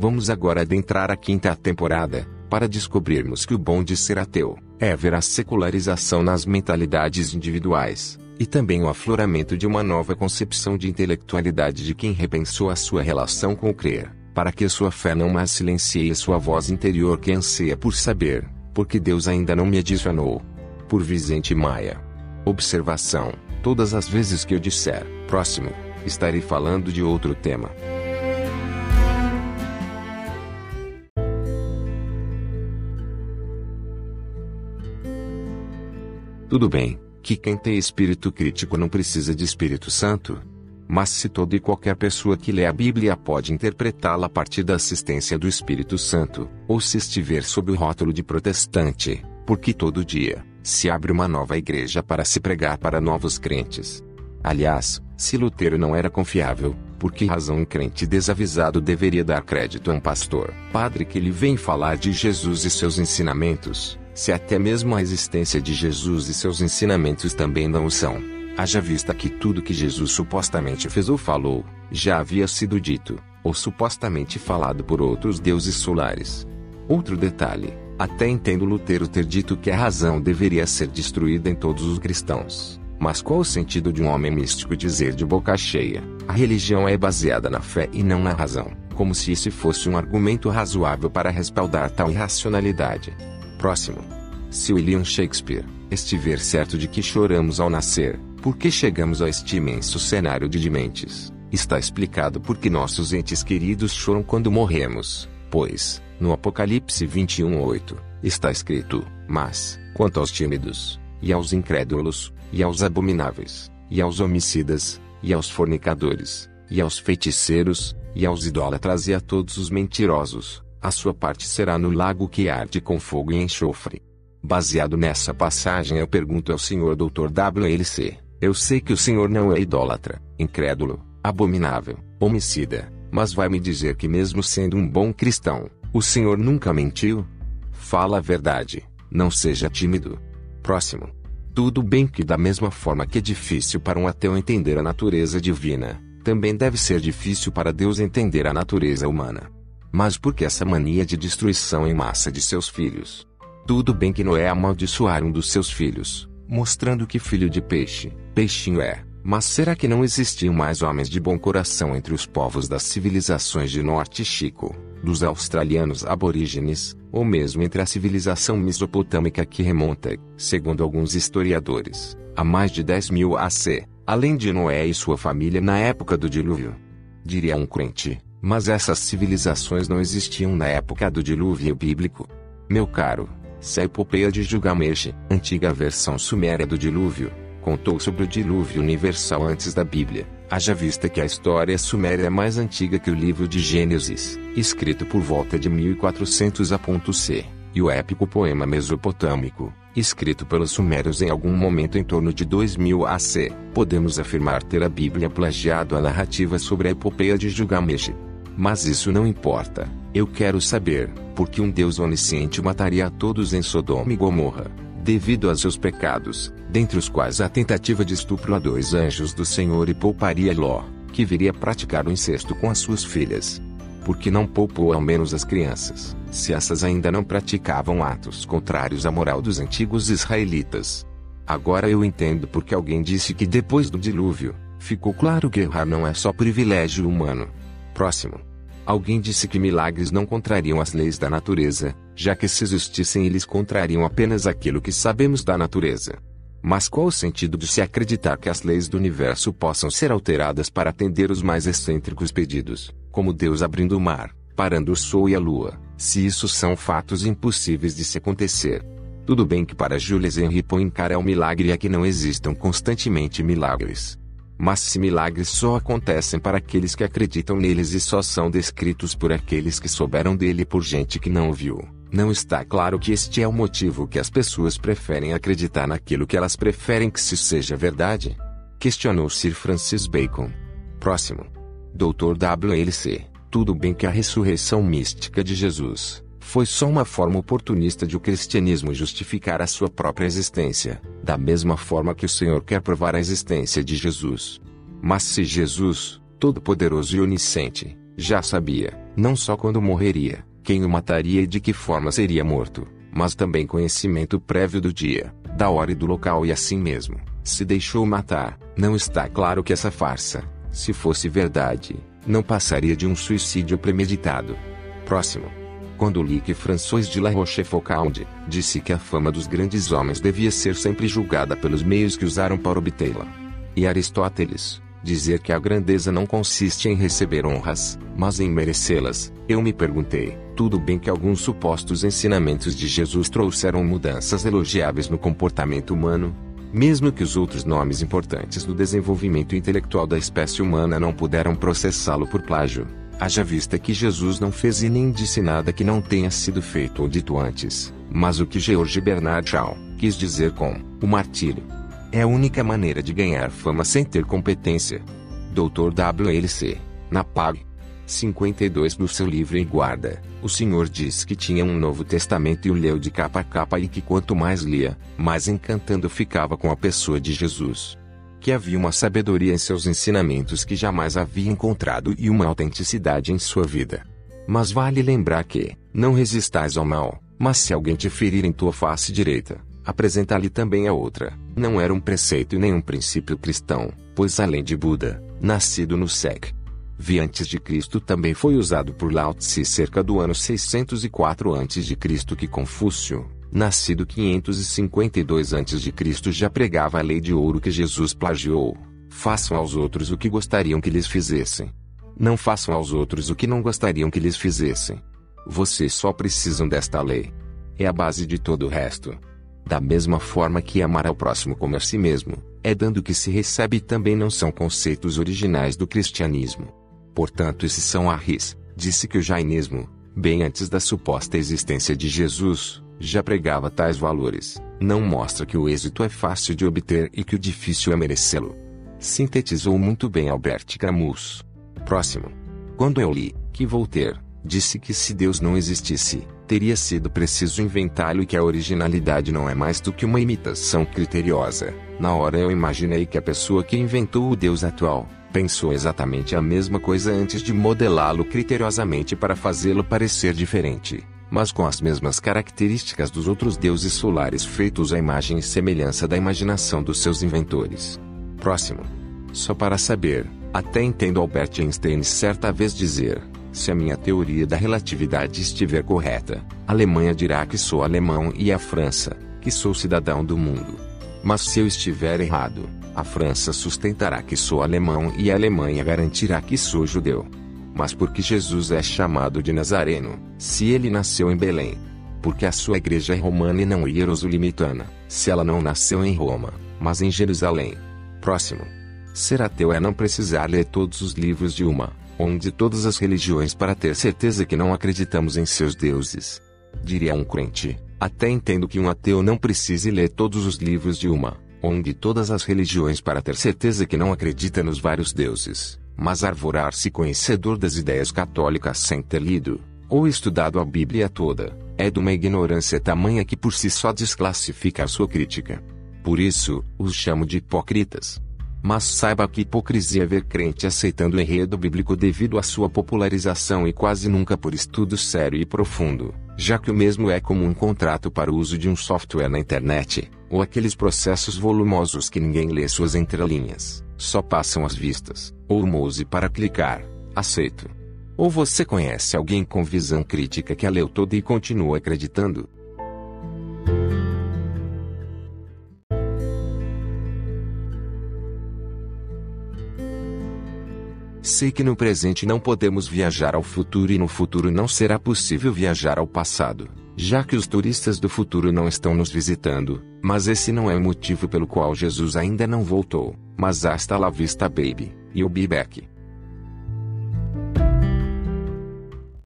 Vamos agora adentrar a quinta temporada, para descobrirmos que o bom de ser ateu é ver a secularização nas mentalidades individuais, e também o afloramento de uma nova concepção de intelectualidade de quem repensou a sua relação com o crer, para que sua fé não mais silencie sua voz interior que anseia por saber, porque Deus ainda não me adicionou. Por Vicente Maia. Observação: todas as vezes que eu disser próximo, estarei falando de outro tema. Tudo bem, que quem tem espírito crítico não precisa de Espírito Santo? Mas se toda e qualquer pessoa que lê a Bíblia pode interpretá-la a partir da assistência do Espírito Santo, ou se estiver sob o rótulo de protestante, porque todo dia se abre uma nova igreja para se pregar para novos crentes. Aliás, se Lutero não era confiável, por que razão um crente desavisado deveria dar crédito a um pastor, padre que lhe vem falar de Jesus e seus ensinamentos? Se até mesmo a existência de Jesus e seus ensinamentos também não o são. Haja vista que tudo que Jesus supostamente fez ou falou, já havia sido dito, ou supostamente falado por outros deuses solares. Outro detalhe, até entendo Lutero ter dito que a razão deveria ser destruída em todos os cristãos. Mas qual o sentido de um homem místico dizer de boca cheia: a religião é baseada na fé e não na razão, como se esse fosse um argumento razoável para respaldar tal irracionalidade? Próximo. Se William Shakespeare estiver certo de que choramos ao nascer, porque chegamos a este imenso cenário de dementes, está explicado porque nossos entes queridos choram quando morremos, pois, no Apocalipse 21:8, está escrito: Mas, quanto aos tímidos, e aos incrédulos, e aos abomináveis, e aos homicidas, e aos fornicadores, e aos feiticeiros, e aos idólatras e a todos os mentirosos, a sua parte será no lago que arde com fogo e enxofre. Baseado nessa passagem, eu pergunto ao Sr. Dr. WLC: Eu sei que o senhor não é idólatra, incrédulo, abominável, homicida, mas vai me dizer que, mesmo sendo um bom cristão, o senhor nunca mentiu? Fala a verdade, não seja tímido. Próximo. Tudo bem que, da mesma forma que é difícil para um ateu entender a natureza divina, também deve ser difícil para Deus entender a natureza humana. Mas por que essa mania de destruição em massa de seus filhos? Tudo bem que Noé amaldiçoar um dos seus filhos, mostrando que filho de peixe, peixinho é. Mas será que não existiam mais homens de bom coração entre os povos das civilizações de Norte Chico, dos australianos aborígenes, ou mesmo entre a civilização mesopotâmica que remonta, segundo alguns historiadores, a mais de 10 mil AC, além de Noé e sua família na época do dilúvio? Diria um crente, mas essas civilizações não existiam na época do dilúvio bíblico. Meu caro, se a epopeia de Gilgamesh, antiga versão suméria do dilúvio, contou sobre o dilúvio universal antes da Bíblia, haja vista que a história suméria é mais antiga que o livro de Gênesis, escrito por volta de 1400 a.C., e o épico poema mesopotâmico, escrito pelos sumérios em algum momento em torno de 2000 AC, podemos afirmar ter a Bíblia plagiado a narrativa sobre a epopeia de Gilgamesh. Mas isso não importa. Eu quero saber, por que um Deus onisciente mataria a todos em Sodoma e Gomorra, devido a seus pecados, dentre os quais a tentativa de estupro a dois anjos do Senhor e pouparia Ló, que viria praticar o incesto com as suas filhas. Porque não poupou ao menos as crianças, se essas ainda não praticavam atos contrários à moral dos antigos israelitas. Agora eu entendo porque alguém disse que depois do dilúvio, ficou claro que errar não é só privilégio humano. Próximo. Alguém disse que milagres não contrariam as leis da natureza, já que se existissem eles contrariam apenas aquilo que sabemos da natureza. Mas qual o sentido de se acreditar que as leis do universo possam ser alteradas para atender os mais excêntricos pedidos, como Deus abrindo o mar, parando o sol e a lua, se isso são fatos impossíveis de se acontecer? Tudo bem que para Jules Henry Poincaré é um milagre é que não existam constantemente milagres. Mas se milagres só acontecem para aqueles que acreditam neles e só são descritos por aqueles que souberam dele por gente que não viu, não está claro que este é o motivo que as pessoas preferem acreditar naquilo que elas preferem que se seja verdade? Questionou Sir Francis Bacon. Próximo. Dr. W.L.C. Tudo bem que a ressurreição mística de Jesus foi só uma forma oportunista de o cristianismo justificar a sua própria existência, da mesma forma que o Senhor quer provar a existência de Jesus. Mas se Jesus, todo-poderoso e onisciente, Já sabia, não só quando morreria, quem o mataria e de que forma seria morto, mas também conhecimento prévio do dia, da hora e do local e assim mesmo, se deixou matar. Não está claro que essa farsa, se fosse verdade, não passaria de um suicídio premeditado. Próximo. Quando li que François de La Rochefoucauld disse que a fama dos grandes homens devia ser sempre julgada pelos meios que usaram para obtê-la. E Aristóteles, dizer que a grandeza não consiste em receber honras, mas em merecê-las, eu me perguntei, tudo bem que alguns supostos ensinamentos de Jesus trouxeram mudanças elogiáveis no comportamento humano, mesmo que os outros nomes importantes do desenvolvimento intelectual da espécie humana não puderam processá-lo por plágio. Haja vista que Jesus não fez e nem disse nada que não tenha sido feito ou dito antes, mas o que George Bernard Shaw quis dizer com o martírio. É a única maneira de ganhar fama sem ter competência. Dr. W.L.C. Na PAG. 52 do seu livro em guarda, o Senhor diz que tinha um Novo Testamento e o leu de capa a capa e que quanto mais lia, mais encantando ficava com a pessoa de Jesus. Que havia uma sabedoria em seus ensinamentos que jamais havia encontrado e uma autenticidade em sua vida. Mas vale lembrar que, não resistais ao mal, mas se alguém te ferir em tua face direita, apresenta-lhe também a outra. Não era um preceito e nem um princípio cristão, pois além de Buda, nascido no SEC, vi antes de Cristo também foi usado por Lao Tse cerca do ano 604 a.C. que Confúcio, nascido 552 a.C. já pregava a lei de ouro que Jesus plagiou. Façam aos outros o que gostariam que lhes fizessem. Não façam aos outros o que não gostariam que lhes fizessem. Vocês só precisam desta lei. É a base de todo o resto. Da mesma forma que amar ao próximo como a si mesmo, é dando que se recebe também não são conceitos originais do cristianismo. Portanto, esses são arris, disse que o jainismo, bem antes da suposta existência de Jesus, já pregava tais valores. Não mostra que o êxito é fácil de obter e que o difícil é merecê-lo. Sintetizou muito bem Albert Camus. Próximo. Quando eu li que Voltaire disse que se Deus não existisse, teria sido preciso inventá-lo e que a originalidade não é mais do que uma imitação criteriosa. Na hora eu imaginei que a pessoa que inventou o Deus atual pensou exatamente a mesma coisa antes de modelá-lo criteriosamente para fazê-lo parecer diferente, mas com as mesmas características dos outros deuses solares feitos à imagem e semelhança da imaginação dos seus inventores. Próximo. Só para saber, até entendo Albert Einstein certa vez dizer: se a minha teoria da relatividade estiver correta, a Alemanha dirá que sou alemão e a França, que sou cidadão do mundo. Mas se eu estiver errado, a França sustentará que sou alemão e a Alemanha garantirá que sou judeu. Mas porque Jesus é chamado de Nazareno, se ele nasceu em Belém? Porque a sua igreja é romana e não hierosolimitana, se ela não nasceu em Roma, mas em Jerusalém. Próximo. Ser ateu é não precisar ler todos os livros de uma, ou de todas as religiões para ter certeza que não acreditamos em seus deuses. Diria um crente, até entendo que um ateu não precise ler todos os livros de uma, onde todas as religiões para ter certeza que não acredita nos vários deuses, mas arvorar-se conhecedor das ideias católicas sem ter lido, ou estudado a Bíblia toda, é de uma ignorância tamanha que por si só desclassifica a sua crítica. Por isso, os chamo de hipócritas. Mas saiba que hipocrisia é ver crente aceitando o enredo bíblico devido à sua popularização e quase nunca por estudo sério e profundo, já que o mesmo é como um contrato para o uso de um software na internet, ou aqueles processos volumosos que ninguém lê suas entrelinhas, só passam as vistas, ou o mouse para clicar, aceito. Ou você conhece alguém com visão crítica que a leu toda e continua acreditando? Sei que no presente não podemos viajar ao futuro e no futuro não será possível viajar ao passado, já que os turistas do futuro não estão nos visitando, mas esse não é o motivo pelo qual Jesus ainda não voltou, mas hasta la vista baby, e o be back.